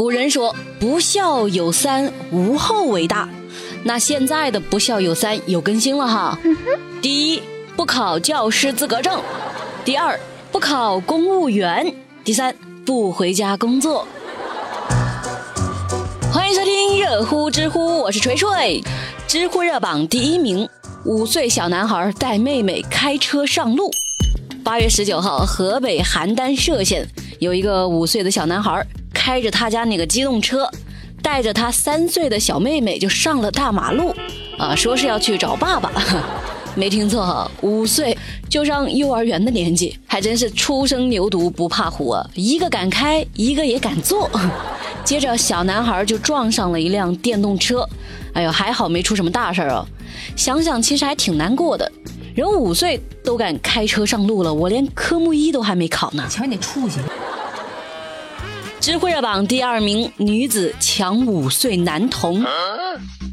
古人说不孝有三，无后为大。那现在的不孝有三有更新了哈。第一，不考教师资格证；第二，不考公务员；第三，不回家工作。欢迎收听热乎知乎，我是锤锤。知乎热榜第一名，五岁小男孩带妹妹开车上路。八月十九号，河北邯郸歙县有一个五岁的小男孩，开着他家那个机动车，带着他三岁的小妹妹就上了大马路，啊，说是要去找爸爸。没听错，五岁就上幼儿园的年纪，还真是初生牛犊不怕虎啊！一个敢开，一个也敢坐。接着，小男孩就撞上了一辆电动车，哎呦，还好没出什么大事儿哦。想想其实还挺难过的。人五岁都敢开车上路了，我连科目一都还没考呢。瞧你那出息！知乎热榜第二名，女子抢五岁男童。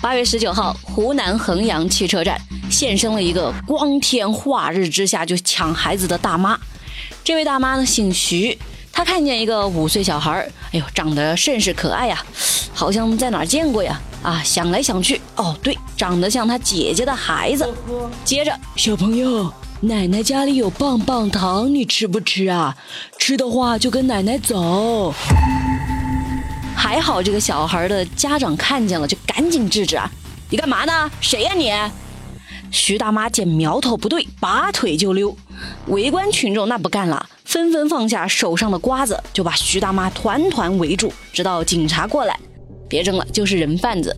八月十九号，湖南衡阳汽车站现身了一个光天化日之下就抢孩子的大妈。这位大妈呢，姓徐。她看见一个五岁小孩哎呦，长得甚是可爱呀，好像在哪儿见过呀？啊，想来想去，哦，对，长得像她姐姐的孩子。接着，小朋友，奶奶家里有棒棒糖，你吃不吃啊？吃的话就跟奶奶走。还好这个小孩的家长看见了，就赶紧制止啊！你干嘛呢？谁呀你？徐大妈见苗头不对，拔腿就溜。围观群众那不干了。纷纷放下手上的瓜子，就把徐大妈团团围住，直到警察过来。别争了，就是人贩子。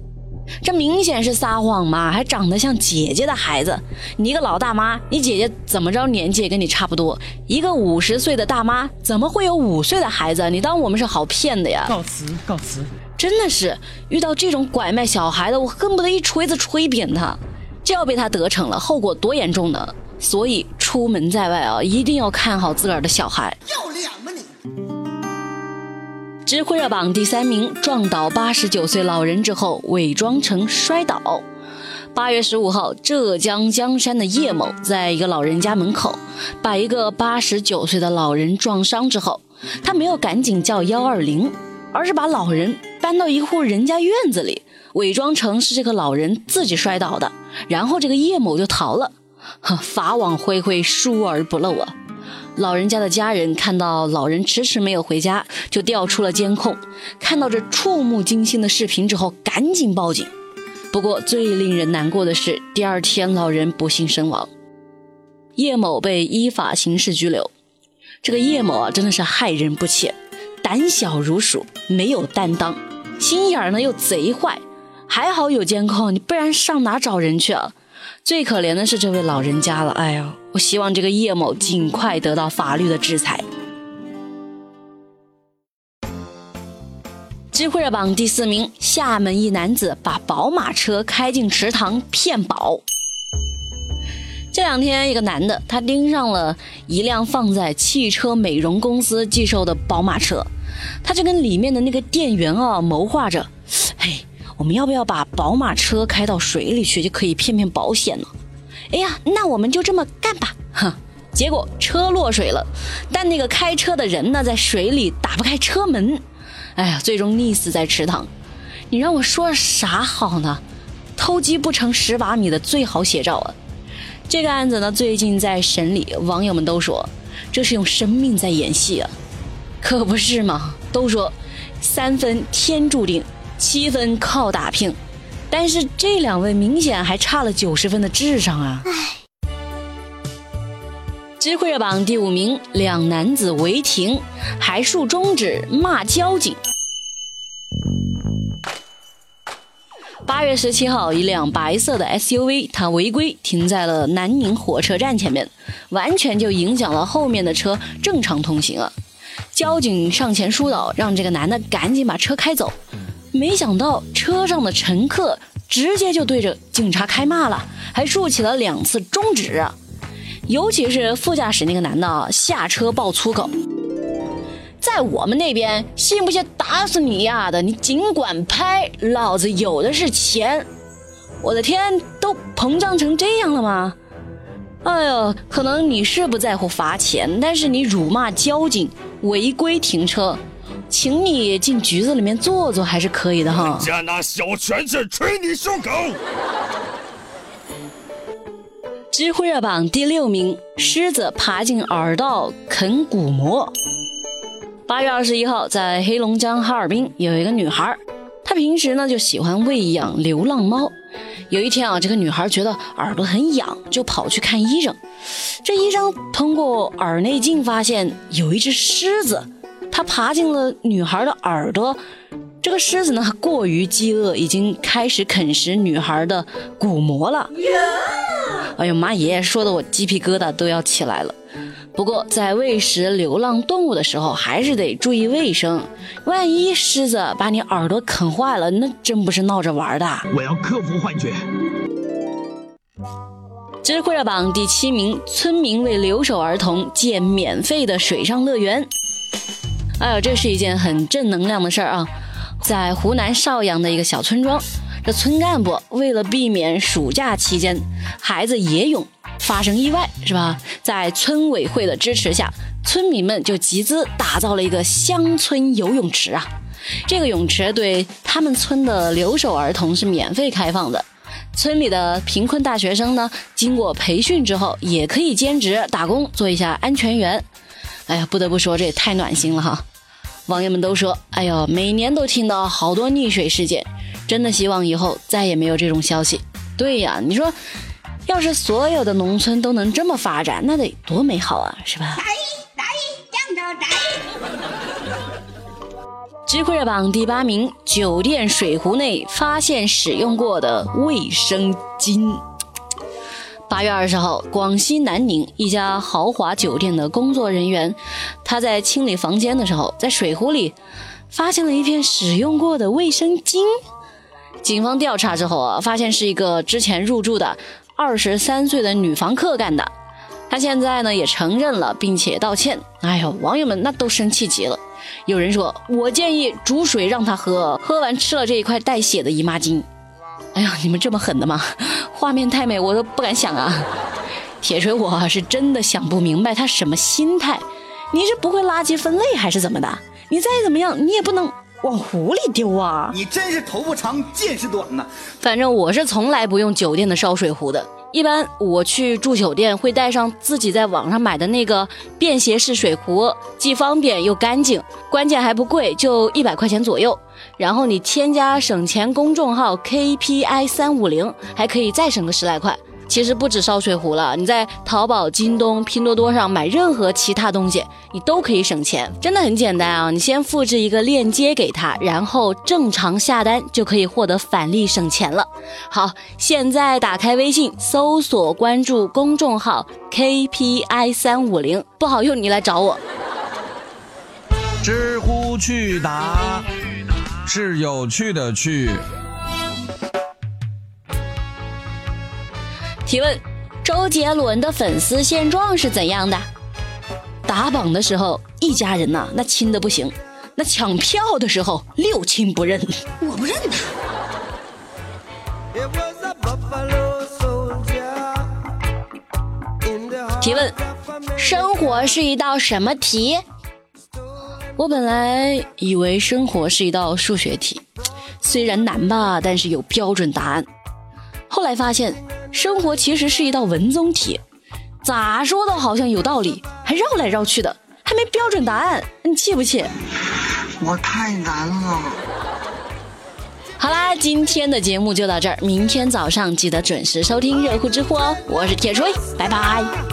这明显是撒谎嘛！还长得像姐姐的孩子，你一个老大妈，你姐姐怎么着年纪也跟你差不多？一个五十岁的大妈，怎么会有五岁的孩子？你当我们是好骗的呀？告辞，告辞！真的是遇到这种拐卖小孩的，我恨不得一锤子锤扁他。这要被他得逞了，后果多严重呢？所以出门在外啊，一定要看好自个儿的小孩。知乎热榜第三名，撞倒八十九岁老人之后伪装成摔倒。八月十五号，浙江江山的叶某在一个老人家门口，把一个八十九岁的老人撞伤之后，他没有赶紧叫幺二零，而是把老人搬到一户人家院子里，伪装成是这个老人自己摔倒的，然后这个叶某就逃了。法网恢恢，疏而不漏啊！老人家的家人看到老人迟迟没有回家，就调出了监控。看到这触目惊心的视频之后，赶紧报警。不过最令人难过的是，第二天老人不幸身亡。叶某被依法刑事拘留。这个叶某啊，真的是害人不浅，胆小如鼠，没有担当，心眼儿呢又贼坏。还好有监控，你不然上哪找人去啊？最可怜的是这位老人家了，哎呦，我希望这个叶某尽快得到法律的制裁。知乎热榜第四名，厦门一男子把宝马车开进池塘骗保。这两天，一个男的他盯上了一辆放在汽车美容公司寄售的宝马车，他就跟里面的那个店员啊谋划着，嘿。我们要不要把宝马车开到水里去，就可以骗骗保险呢？哎呀，那我们就这么干吧！哼，结果车落水了，但那个开车的人呢，在水里打不开车门，哎呀，最终溺死在池塘。你让我说啥好呢？偷鸡不成蚀把米的最好写照啊！这个案子呢，最近在审理，网友们都说这是用生命在演戏啊，可不是嘛？都说三分天注定。七分靠打拼，但是这两位明显还差了九十分的智商啊！知乎热榜第五名，两男子违停还竖中指骂交警。八月十七号，一辆白色的 SUV，它违规停在了南宁火车站前面，完全就影响了后面的车正常通行了！交警上前疏导，让这个男的赶紧把车开走。没想到车上的乘客直接就对着警察开骂了，还竖起了两次中指。尤其是副驾驶那个男的下车爆粗口，在我们那边信不信打死你丫的！你尽管拍，老子有的是钱。我的天，都膨胀成这样了吗？哎呦，可能你是不在乎罚钱，但是你辱骂交警违规停车。请你进局子里面坐坐还是可以的哈。家拿小拳拳捶你胸口。知乎热榜第六名：狮子爬进耳道啃骨膜。八月二十一号，在黑龙江哈尔滨有一个女孩，她平时呢就喜欢喂养流浪猫。有一天啊，这个女孩觉得耳朵很痒，就跑去看医生。这医生通过耳内镜发现，有一只狮子，它爬进了女孩的耳朵。这个狮子呢，过于饥饿，已经开始啃食女孩的骨膜了。哎呦妈耶，说的我鸡皮疙瘩都要起来了。不过在喂食流浪动物的时候，还是得注意卫生。万一狮子把你耳朵啃坏了，那真不是闹着玩的。我要克服幻觉。知乎热榜第七名，村民为留守儿童建免费的水上乐园。哎呦，这是一件很正能量的事儿啊！在湖南邵阳的一个小村庄。这村干部为了避免暑假期间孩子野泳发生意外，是吧？在村委会的支持下，村民们就集资打造了一个乡村游泳池啊。这个泳池对他们村的留守儿童是免费开放的。村里的贫困大学生呢，经过培训之后，也可以兼职打工做一下安全员。哎呀，不得不说，这也太暖心了哈！网友们都说：“哎呦，每年都听到好多溺水事件。”真的希望以后再也没有这种消息。对呀，你说，要是所有的农村都能这么发展，那得多美好啊，是吧？知乎热榜第八名：酒店水壶内发现使用过的卫生巾。八月二十号，广西南宁一家豪华酒店的工作人员，他在清理房间的时候，在水壶里发现了一片使用过的卫生巾。警方调查之后啊，发现是一个之前入住的二十三岁的女房客干的。她现在呢也承认了，并且道歉。哎呦，网友们那都生气极了。有人说：“我建议煮水让她喝，喝完吃了这一块带血的姨妈巾。”哎呀，你们这么狠的吗？画面太美，我都不敢想啊。铁锤，我是真的想不明白他什么心态。你是不会垃圾分类还是怎么的？你再怎么样，你也不能。往湖里丢啊！你真是头发长见识短呐！反正我是从来不用酒店的烧水壶的。一般我去住酒店会带上自己在网上买的那个便携式水壶，既方便又干净，关键还不贵，就一百块钱左右。然后你添加省钱公众号 KPI 三五零，还可以再省个十来块。其实不止烧水壶了，你在淘宝、京东、拼多多上买任何其他东西，你都可以省钱，真的很简单啊！你先复制一个链接给他，然后正常下单就可以获得返利省钱了。好，现在打开微信搜索关注公众号 KPI 三五零，不好用你来找我。知乎趣答是有趣的趣。提问：周杰伦的粉丝现状是怎样的？打榜的时候一家人呐，那亲的不行；那抢票的时候六亲不认。我不认他。提问：生活是一道什么题？我本来以为生活是一道数学题，虽然难吧，但是有标准答案。后来发现。生活其实是一道文综题，咋说都好像有道理，还绕来绕去的，还没标准答案，你气不气？我太难了。好啦，今天的节目就到这儿，明天早上记得准时收听热乎知乎哦，我是铁锤，拜拜。